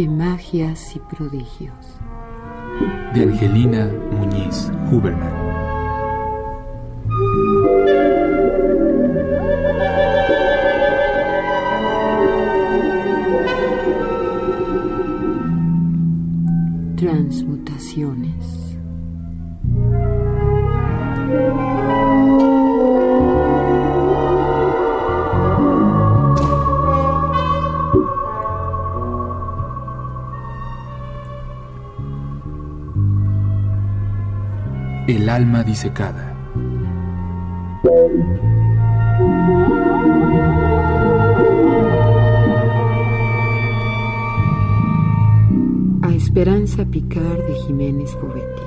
De magias y prodigios. De Angelina Muñiz Huberman. Transmutaciones. Alma disecada. A Esperanza Picar de Jiménez Bovetti.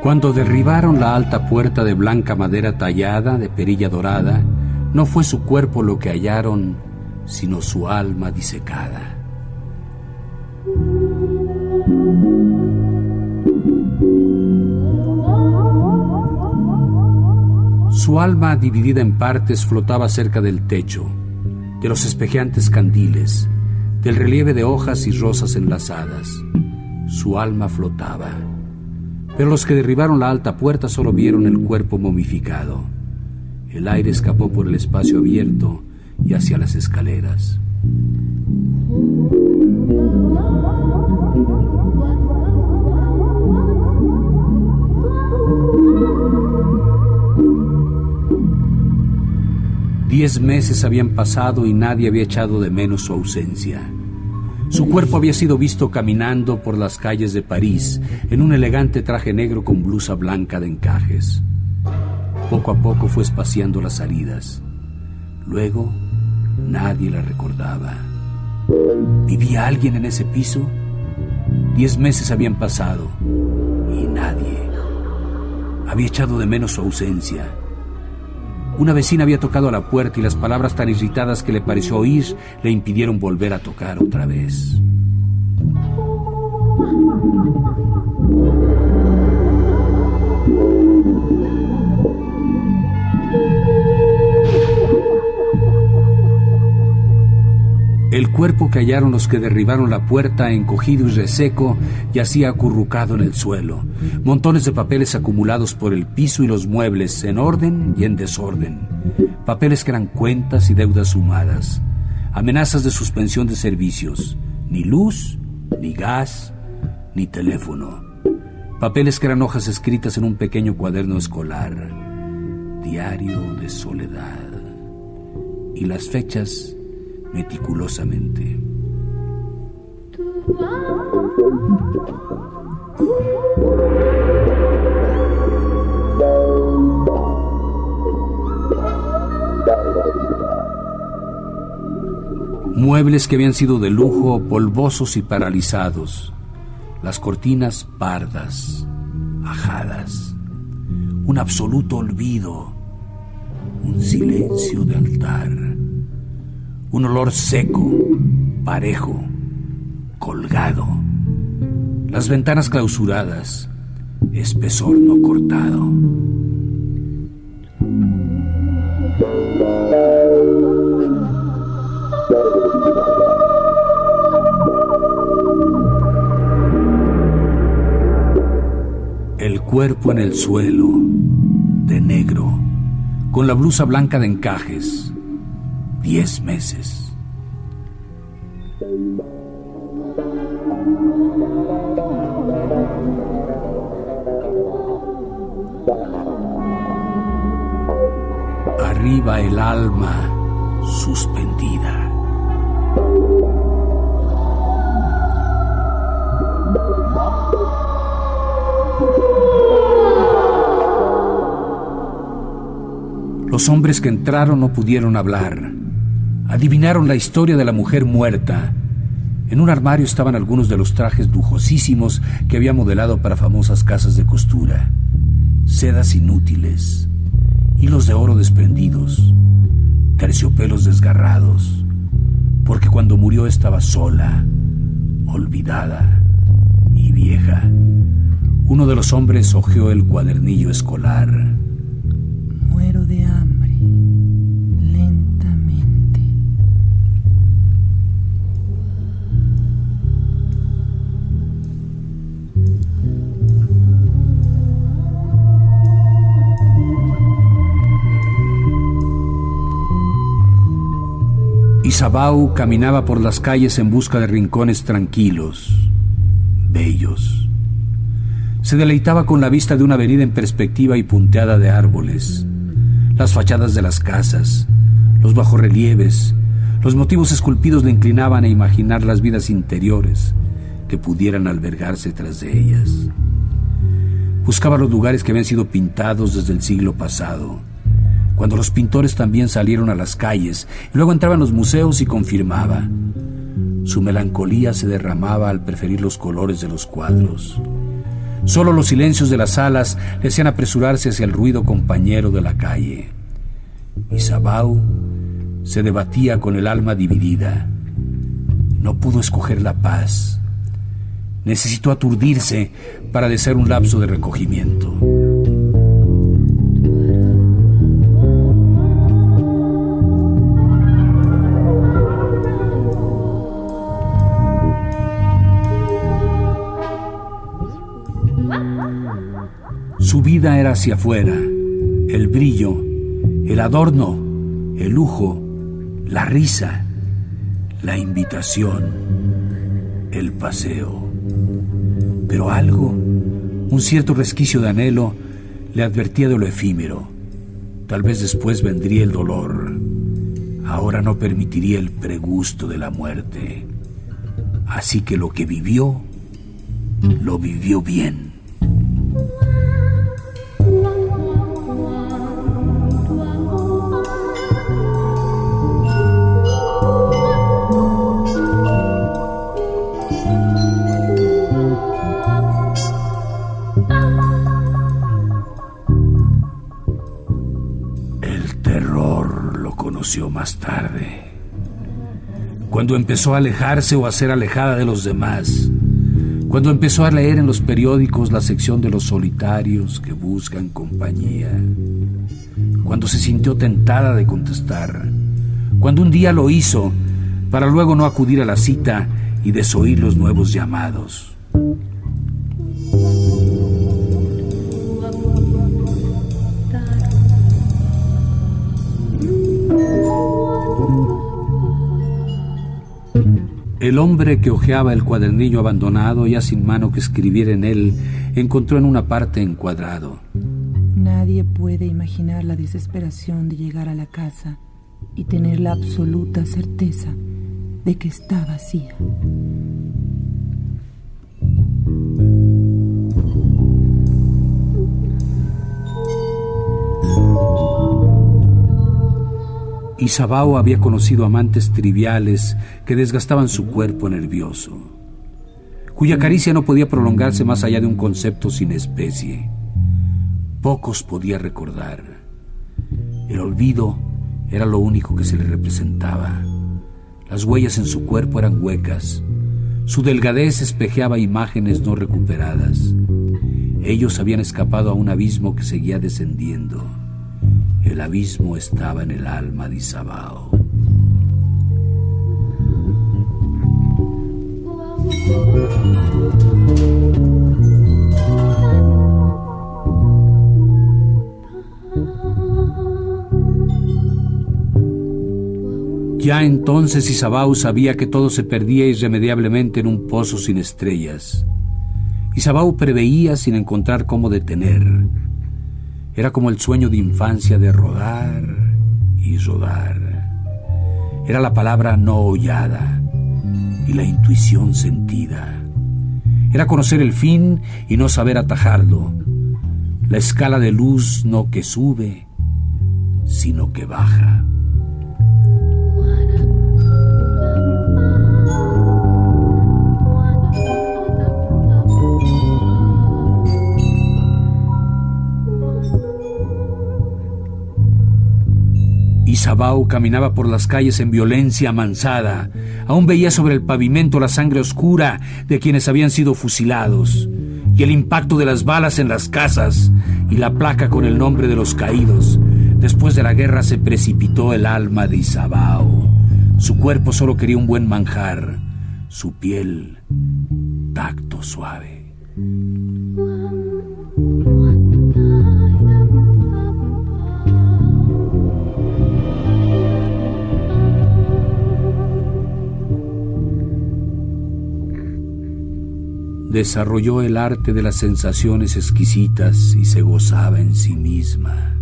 Cuando derribaron la alta puerta de blanca madera tallada, de perilla dorada, no fue su cuerpo lo que hallaron, sino su alma disecada. Su alma, dividida en partes, flotaba cerca del techo, de los espejeantes candiles, del relieve de hojas y rosas enlazadas. Su alma flotaba. Pero los que derribaron la alta puerta solo vieron el cuerpo momificado. El aire escapó por el espacio abierto y hacia las escaleras. Diez meses habían pasado y nadie había echado de menos su ausencia. Su cuerpo había sido visto caminando por las calles de París en un elegante traje negro con blusa blanca de encajes. Poco a poco fue espaciando las salidas. Luego, nadie la recordaba. ¿Vivía alguien en ese piso? Diez meses habían pasado y nadie. Había echado de menos su ausencia. Una vecina había tocado a la puerta y las palabras tan irritadas que le pareció oír le impidieron volver a tocar otra vez. El cuerpo que hallaron los que derribaron la puerta, encogido y reseco, yacía acurrucado en el suelo. Montones de papeles acumulados por el piso y los muebles, en orden y en desorden. Papeles que eran cuentas y deudas sumadas. Amenazas de suspensión de servicios. Ni luz, ni gas, ni teléfono. Papeles que eran hojas escritas en un pequeño cuaderno escolar. Diario de soledad. Y las fechas meticulosamente. Muebles que habían sido de lujo, polvosos y paralizados. Las cortinas pardas, ajadas. Un absoluto olvido. Un silencio de altar un olor seco, parejo, colgado. Las ventanas clausuradas, espesor no cortado. El cuerpo en el suelo, de negro, con la blusa blanca de encajes, 10 meses. Arriba el alma suspendida. Los hombres que entraron no pudieron hablar. Adivinaron la historia de la mujer muerta. En un armario estaban algunos de los trajes lujosísimos que había modelado para famosas casas de costura. Sedas inútiles, hilos de oro desprendidos, terciopelos desgarrados, porque cuando murió estaba sola, olvidada y vieja. Uno de los hombres hojeó el cuadernillo escolar. Isabau caminaba por las calles en busca de rincones tranquilos, bellos. Se deleitaba con la vista de una avenida en perspectiva y punteada de árboles, las fachadas de las casas, los bajorrelieves, los motivos esculpidos le inclinaban a imaginar las vidas interiores que pudieran albergarse tras de ellas. Buscaba los lugares que habían sido pintados desde el siglo pasado cuando los pintores también salieron a las calles y luego entraba en los museos y confirmaba. Su melancolía se derramaba al preferir los colores de los cuadros. Solo los silencios de las salas le hacían apresurarse hacia el ruido compañero de la calle. Y Sabau se debatía con el alma dividida. No pudo escoger la paz. Necesitó aturdirse para desear un lapso de recogimiento. Su vida era hacia afuera, el brillo, el adorno, el lujo, la risa, la invitación, el paseo. Pero algo, un cierto resquicio de anhelo, le advertía de lo efímero. Tal vez después vendría el dolor. Ahora no permitiría el pregusto de la muerte. Así que lo que vivió, lo vivió bien. Más tarde, cuando empezó a alejarse o a ser alejada de los demás, cuando empezó a leer en los periódicos la sección de los solitarios que buscan compañía, cuando se sintió tentada de contestar, cuando un día lo hizo para luego no acudir a la cita y desoír los nuevos llamados. El hombre que hojeaba el cuadernillo abandonado, ya sin mano que escribiera en él, encontró en una parte encuadrado. Nadie puede imaginar la desesperación de llegar a la casa y tener la absoluta certeza de que está vacía. Isabao había conocido amantes triviales que desgastaban su cuerpo nervioso, cuya caricia no podía prolongarse más allá de un concepto sin especie. Pocos podía recordar. El olvido era lo único que se le representaba. Las huellas en su cuerpo eran huecas. Su delgadez espejeaba imágenes no recuperadas. Ellos habían escapado a un abismo que seguía descendiendo. El abismo estaba en el alma de Isabao. Ya entonces Isabao sabía que todo se perdía irremediablemente en un pozo sin estrellas. Isabao preveía sin encontrar cómo detener era como el sueño de infancia de rodar y rodar. Era la palabra no hollada y la intuición sentida. Era conocer el fin y no saber atajarlo. La escala de luz no que sube, sino que baja. Isabao caminaba por las calles en violencia amansada. Aún veía sobre el pavimento la sangre oscura de quienes habían sido fusilados, y el impacto de las balas en las casas, y la placa con el nombre de los caídos. Después de la guerra se precipitó el alma de Isabao. Su cuerpo solo quería un buen manjar, su piel tacto suave. Desarrolló el arte de las sensaciones exquisitas y se gozaba en sí misma.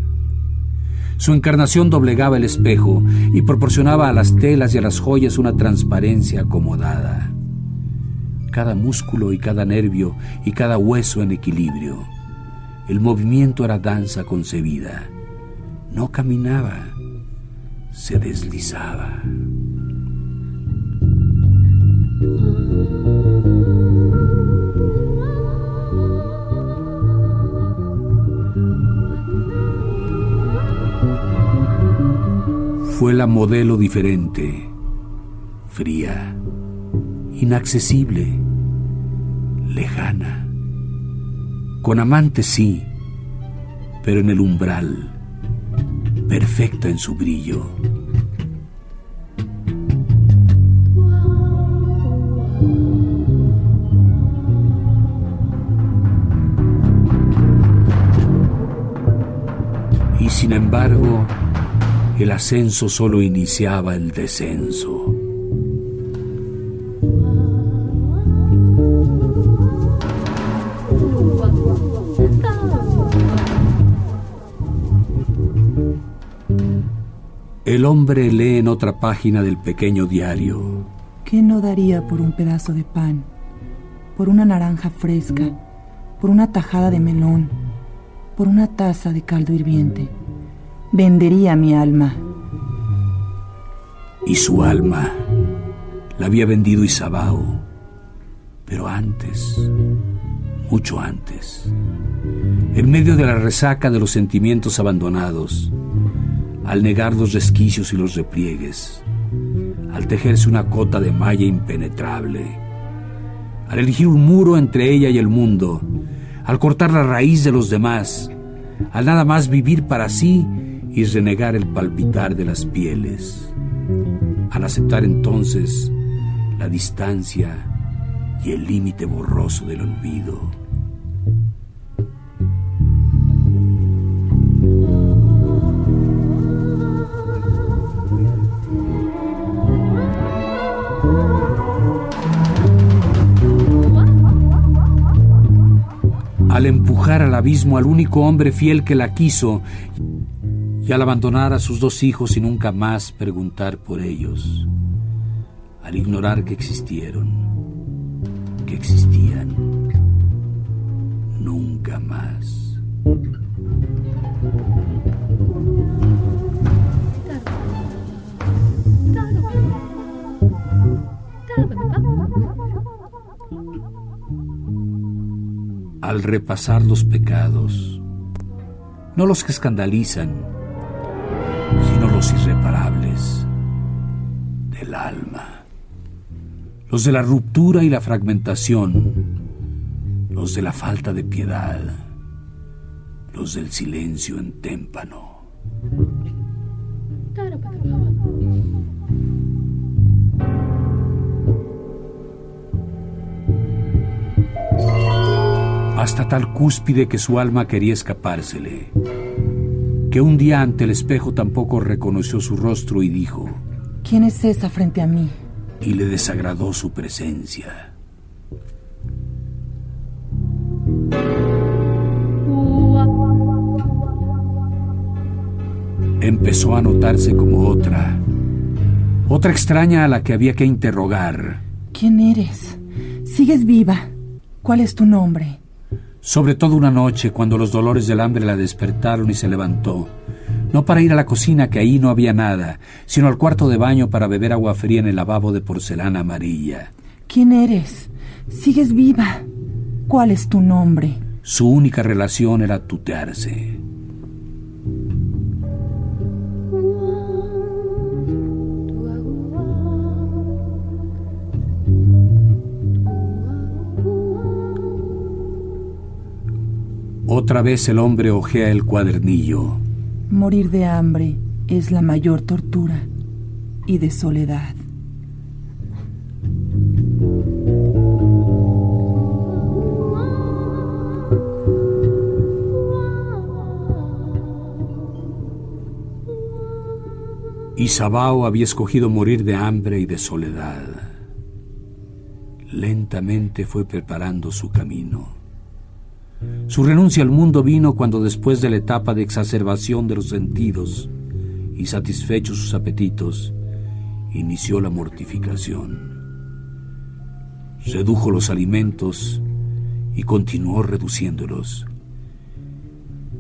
Su encarnación doblegaba el espejo y proporcionaba a las telas y a las joyas una transparencia acomodada. Cada músculo y cada nervio y cada hueso en equilibrio. El movimiento era danza concebida. No caminaba, se deslizaba. Fue la modelo diferente, fría, inaccesible, lejana. Con amantes sí, pero en el umbral, perfecta en su brillo. Y sin embargo, el ascenso solo iniciaba el descenso. El hombre lee en otra página del pequeño diario. ¿Qué no daría por un pedazo de pan? Por una naranja fresca, por una tajada de melón, por una taza de caldo hirviente vendería mi alma. Y su alma la había vendido Isabao, pero antes, mucho antes, en medio de la resaca de los sentimientos abandonados, al negar los resquicios y los repliegues, al tejerse una cota de malla impenetrable, al elegir un muro entre ella y el mundo, al cortar la raíz de los demás, al nada más vivir para sí y renegar el palpitar de las pieles, al aceptar entonces la distancia y el límite borroso del olvido. al empujar al abismo al único hombre fiel que la quiso y al abandonar a sus dos hijos y nunca más preguntar por ellos, al ignorar que existieron, que existían, nunca más. Al repasar los pecados, no los que escandalizan, irreparables del alma, los de la ruptura y la fragmentación, los de la falta de piedad, los del silencio en témpano. hasta tal cúspide que su alma quería escapársele que un día ante el espejo tampoco reconoció su rostro y dijo, ¿Quién es esa frente a mí? Y le desagradó su presencia. Empezó a notarse como otra, otra extraña a la que había que interrogar. ¿Quién eres? ¿Sigues viva? ¿Cuál es tu nombre? Sobre todo una noche cuando los dolores del hambre la despertaron y se levantó. No para ir a la cocina, que ahí no había nada, sino al cuarto de baño para beber agua fría en el lavabo de porcelana amarilla. ¿Quién eres? Sigues viva. ¿Cuál es tu nombre? Su única relación era tutearse. Otra vez el hombre ojea el cuadernillo. Morir de hambre es la mayor tortura y de soledad. Y Sabao había escogido morir de hambre y de soledad. Lentamente fue preparando su camino. Su renuncia al mundo vino cuando después de la etapa de exacerbación de los sentidos y satisfechos sus apetitos, inició la mortificación. Redujo los alimentos y continuó reduciéndolos.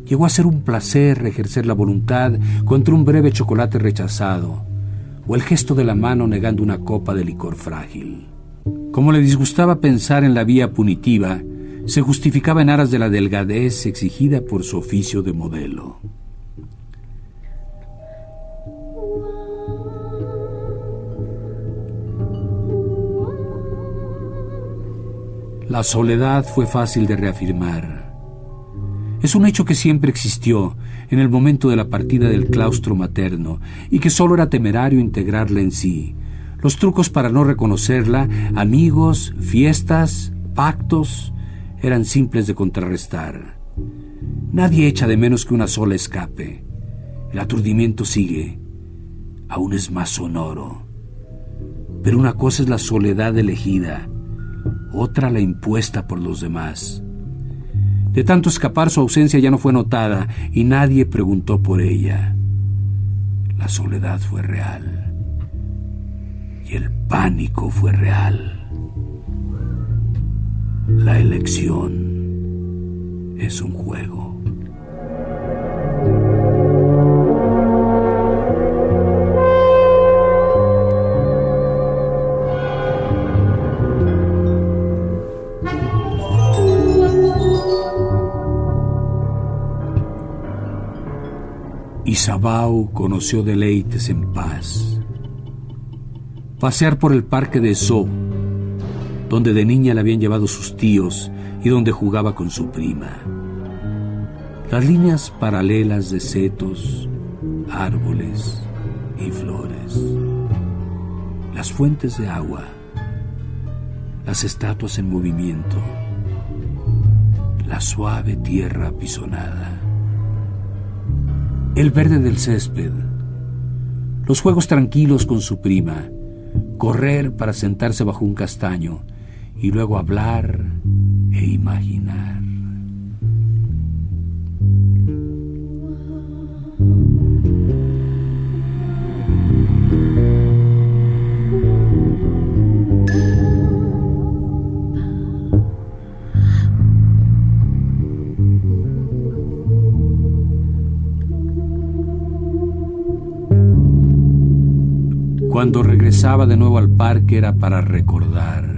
Llegó a ser un placer ejercer la voluntad contra un breve chocolate rechazado o el gesto de la mano negando una copa de licor frágil. Como le disgustaba pensar en la vía punitiva, se justificaba en aras de la delgadez exigida por su oficio de modelo. La soledad fue fácil de reafirmar. Es un hecho que siempre existió en el momento de la partida del claustro materno y que solo era temerario integrarla en sí. Los trucos para no reconocerla, amigos, fiestas, pactos, eran simples de contrarrestar. Nadie echa de menos que una sola escape. El aturdimiento sigue, aún es más sonoro. Pero una cosa es la soledad elegida, otra la impuesta por los demás. De tanto escapar su ausencia ya no fue notada y nadie preguntó por ella. La soledad fue real y el pánico fue real. La elección es un juego. Isabau conoció deleites en paz. Pasear por el parque de Zoo donde de niña la habían llevado sus tíos y donde jugaba con su prima. Las líneas paralelas de setos, árboles y flores. Las fuentes de agua. Las estatuas en movimiento. La suave tierra apisonada. El verde del césped. Los juegos tranquilos con su prima. Correr para sentarse bajo un castaño y luego hablar e imaginar. Cuando regresaba de nuevo al parque era para recordar.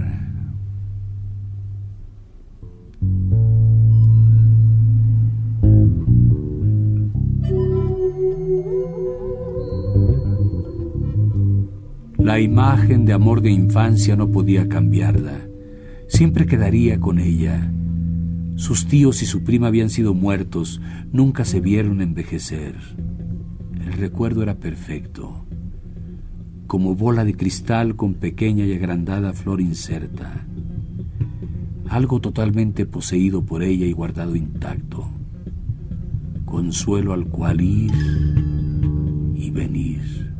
La imagen de amor de infancia no podía cambiarla. Siempre quedaría con ella. Sus tíos y su prima habían sido muertos, nunca se vieron envejecer. El recuerdo era perfecto, como bola de cristal con pequeña y agrandada flor inserta. Algo totalmente poseído por ella y guardado intacto. Consuelo al cual ir y venir.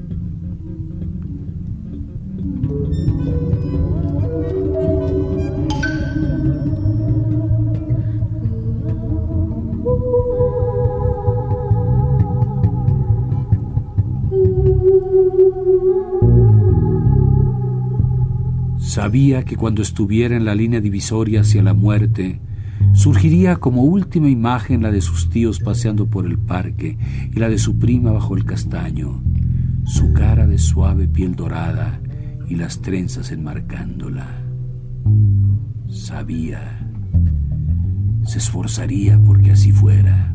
Sabía que cuando estuviera en la línea divisoria hacia la muerte, Surgiría como última imagen la de sus tíos paseando por el parque y la de su prima bajo el castaño, su cara de suave piel dorada y las trenzas enmarcándola. Sabía, se esforzaría porque así fuera.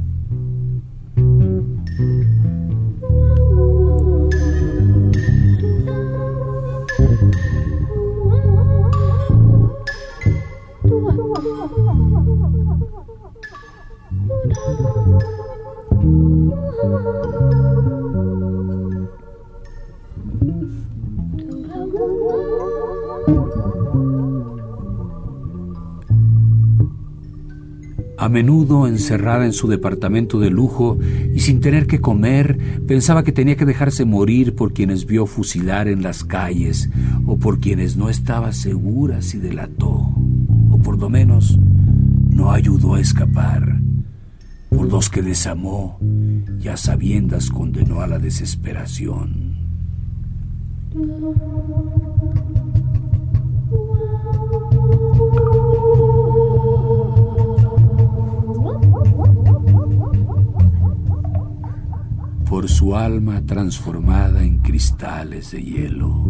Menudo, encerrada en su departamento de lujo y sin tener que comer, pensaba que tenía que dejarse morir por quienes vio fusilar en las calles o por quienes no estaba segura si delató, o por lo menos no ayudó a escapar, por los que desamó y a sabiendas condenó a la desesperación. Por su alma transformada en cristales de hielo.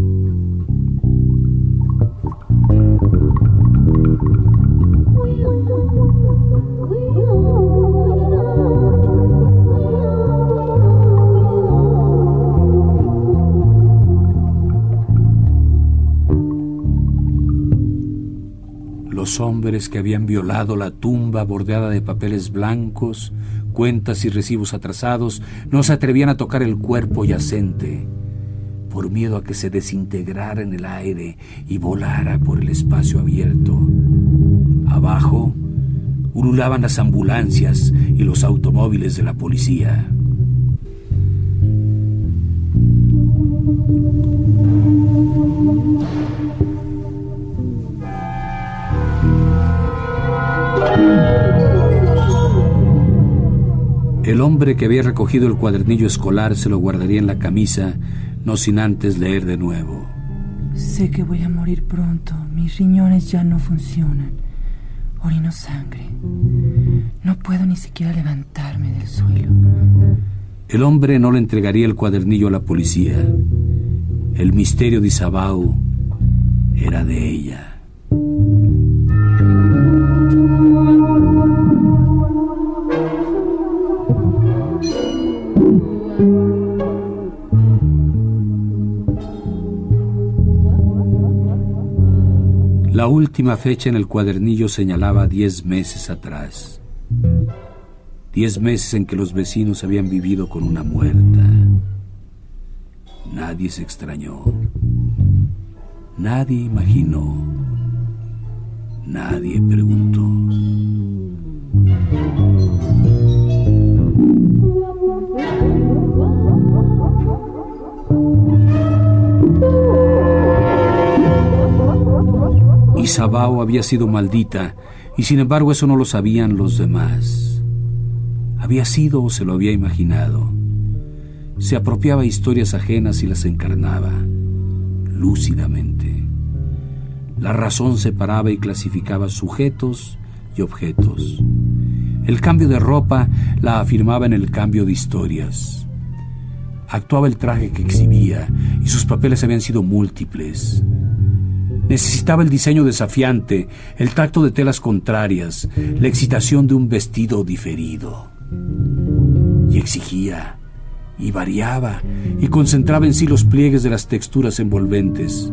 Los hombres que habían violado la tumba bordeada de papeles blancos cuentas y recibos atrasados, no se atrevían a tocar el cuerpo yacente, por miedo a que se desintegrara en el aire y volara por el espacio abierto. Abajo, ululaban las ambulancias y los automóviles de la policía. El hombre que había recogido el cuadernillo escolar se lo guardaría en la camisa, no sin antes leer de nuevo. Sé que voy a morir pronto. Mis riñones ya no funcionan. Orino sangre. No puedo ni siquiera levantarme del suelo. El hombre no le entregaría el cuadernillo a la policía. El misterio de Isabau era de ella. La última fecha en el cuadernillo señalaba diez meses atrás. Diez meses en que los vecinos habían vivido con una muerta. Nadie se extrañó. Nadie imaginó. Nadie preguntó. Isabao había sido maldita, y sin embargo eso no lo sabían los demás. Había sido o se lo había imaginado. Se apropiaba historias ajenas y las encarnaba, lúcidamente. La razón separaba y clasificaba sujetos y objetos. El cambio de ropa la afirmaba en el cambio de historias. Actuaba el traje que exhibía y sus papeles habían sido múltiples. Necesitaba el diseño desafiante, el tacto de telas contrarias, la excitación de un vestido diferido. Y exigía, y variaba, y concentraba en sí los pliegues de las texturas envolventes.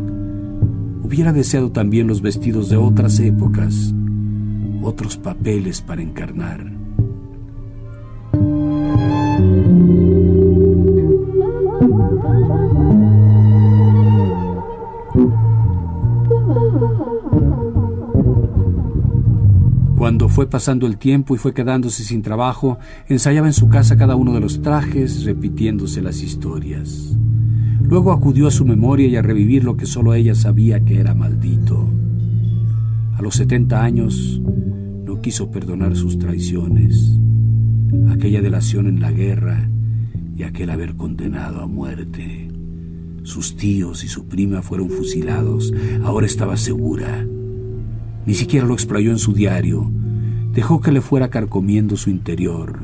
Hubiera deseado también los vestidos de otras épocas, otros papeles para encarnar. Cuando fue pasando el tiempo y fue quedándose sin trabajo, ensayaba en su casa cada uno de los trajes, repitiéndose las historias. Luego acudió a su memoria y a revivir lo que solo ella sabía que era maldito. A los 70 años no quiso perdonar sus traiciones, aquella delación en la guerra y aquel haber condenado a muerte. Sus tíos y su prima fueron fusilados. Ahora estaba segura. Ni siquiera lo explayó en su diario dejó que le fuera carcomiendo su interior,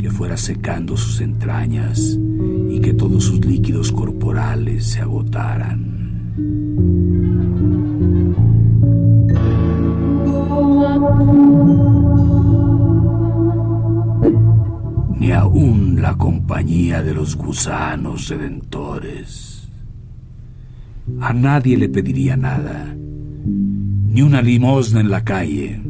que fuera secando sus entrañas y que todos sus líquidos corporales se agotaran. Ni aún la compañía de los gusanos redentores. A nadie le pediría nada, ni una limosna en la calle.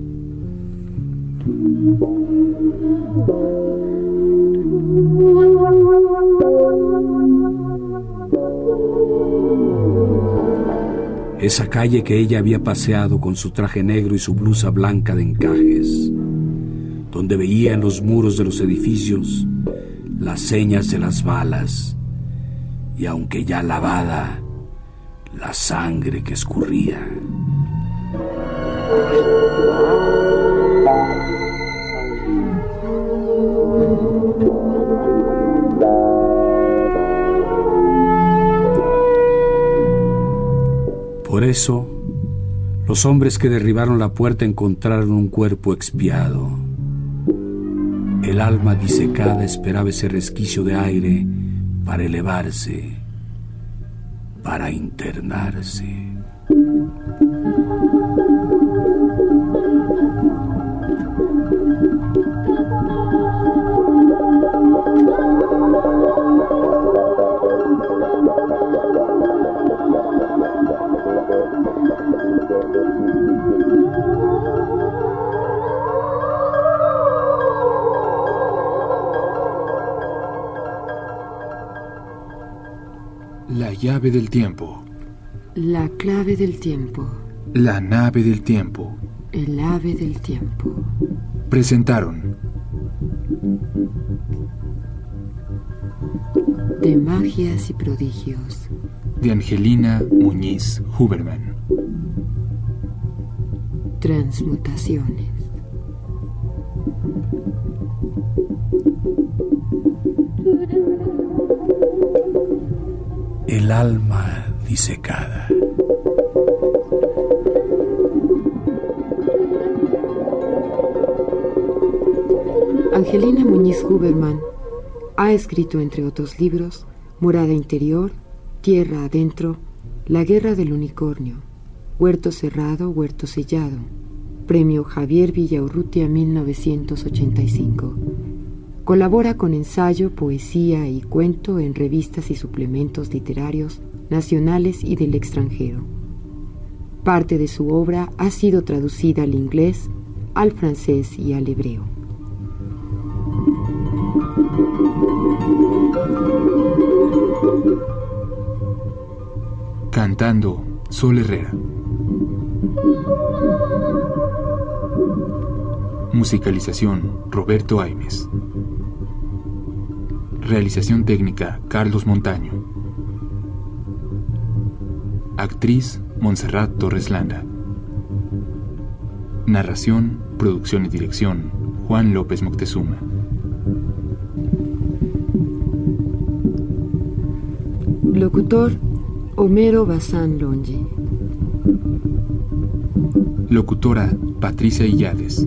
Esa calle que ella había paseado con su traje negro y su blusa blanca de encajes, donde veía en los muros de los edificios las señas de las balas y aunque ya lavada, la sangre que escurría. Eso, los hombres que derribaron la puerta encontraron un cuerpo expiado. El alma disecada esperaba ese resquicio de aire para elevarse, para internarse. La llave del tiempo. La clave del tiempo. La nave del tiempo. El ave del tiempo. Presentaron De magias y prodigios. de Angelina Muñiz Huberman. Transmutaciones. El alma disecada. Angelina Muñiz Huberman ha escrito, entre otros libros, Morada Interior, Tierra Adentro, La Guerra del Unicornio, Huerto Cerrado, Huerto Sellado, Premio Javier Villaurrutia 1985. Colabora con ensayo, poesía y cuento en revistas y suplementos literarios nacionales y del extranjero. Parte de su obra ha sido traducida al inglés, al francés y al hebreo. Cantando Sol Herrera. Musicalización Roberto Aimes. Realización técnica Carlos Montaño. Actriz Montserrat Torres Landa. Narración, producción y dirección Juan López Moctezuma. Locutor Homero Bazán Longe. Locutora Patricia Illades.